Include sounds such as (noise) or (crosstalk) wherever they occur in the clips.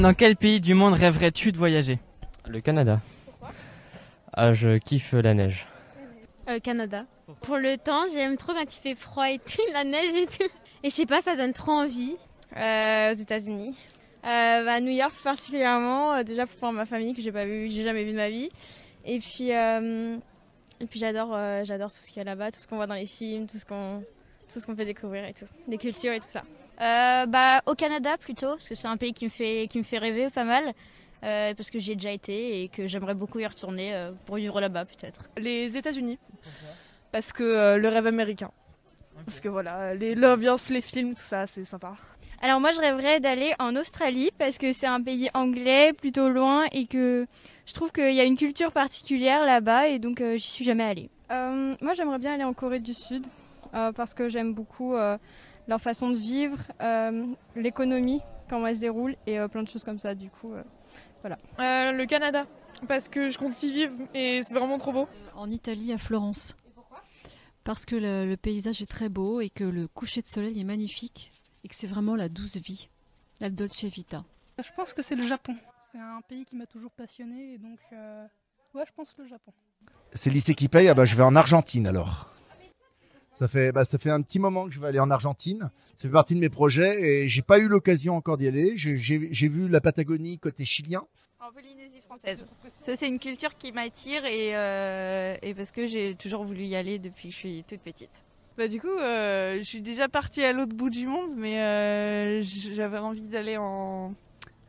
Dans quel pays du monde rêverais-tu de voyager? Le Canada. Ah, je kiffe la neige. Euh, Canada. Pour le temps, j'aime trop quand il fait froid et tout, (laughs) la neige et tout. Et je sais pas, ça donne trop envie. Euh, aux États-Unis. Euh, bah, à New York particulièrement, euh, déjà pour voir ma famille que j'ai pas vu, que j'ai jamais vu de ma vie. Et puis, euh, et puis j'adore, euh, j'adore tout ce qu'il y a là-bas, tout ce qu'on voit dans les films, tout ce qu'on, tout ce qu'on fait découvrir et tout, les cultures et tout ça. Euh, bah, au Canada plutôt, parce que c'est un pays qui me fait, qui me fait rêver pas mal, euh, parce que j'y ai déjà été et que j'aimerais beaucoup y retourner euh, pour vivre là-bas peut-être. Les États-Unis. Parce que euh, le rêve américain. Parce que voilà, les- l'ambiance, les films, tout ça, c'est sympa. Alors moi, je rêverais d'aller en Australie parce que c'est un pays anglais, plutôt loin, et que je trouve qu'il y a une culture particulière là-bas, et donc euh, j'y suis jamais allée. Euh, moi, j'aimerais bien aller en Corée du Sud euh, parce que j'aime beaucoup euh, leur façon de vivre, euh, l'économie, comment elle se déroule et euh, plein de choses comme ça. Du coup, euh, Euh, le Canada. Parce que je compte y vivre et c'est vraiment trop beau. En Italie, à Florence. Parce que le, le paysage est très beau et que le coucher de soleil est magnifique et que c'est vraiment la douce vie, la dolce vita. Je pense que c'est le Japon. C'est un pays qui m'a toujours passionné et donc euh, ouais, je pense le Japon. C'est le lycée qui paye, ah bah, je vais en Argentine alors. Ça fait, bah, ça fait un petit moment que je vais aller en Argentine. Ça fait partie de mes projets et j'ai pas eu l'occasion encore d'y aller. J'ai- vu la Patagonie côté chilien. En Polynésie française. Ça, c'est une culture qui m'attire et, euh, et parce que j'ai toujours voulu y aller depuis que je suis toute petite. Bah du coup, euh, je suis déjà partie à l'autre bout du monde, mais euh, j'avais envie d'aller en...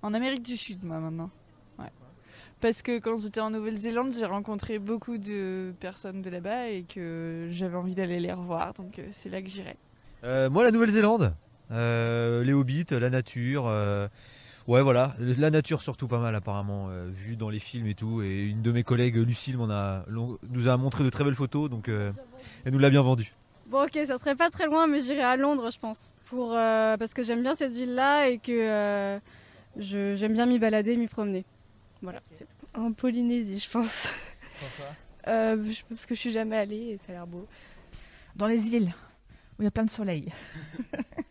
en Amérique du Sud, moi, maintenant. Ouais. Parce que quand j'étais en Nouvelle-Zélande, j'ai rencontré beaucoup de personnes de là-bas et que j'avais envie d'aller les revoir, donc euh, c'est là que j'irai. Euh, moi, la Nouvelle-Zélande. Euh, les hobbits, la nature. euh, Ouais, voilà. La nature, surtout pas mal, apparemment, euh, vu dans les films et tout. Et une de mes collègues, Lucille, m'en a, nous a montré de très belles photos, donc euh, elle nous l'a bien vendu. Bon, ok, ça serait pas très loin, mais j'irai à Londres, je pense. Pour, euh, parce que j'aime bien cette ville-là et que euh, je- j'aime bien m'y balader, m'y promener. Voilà, c'est tout. En Polynésie, je pense. (laughs) Euh, je- parce que je suis jamais allée et ça a l'air beau. Dans les îles, où il y a plein de soleil. (laughs)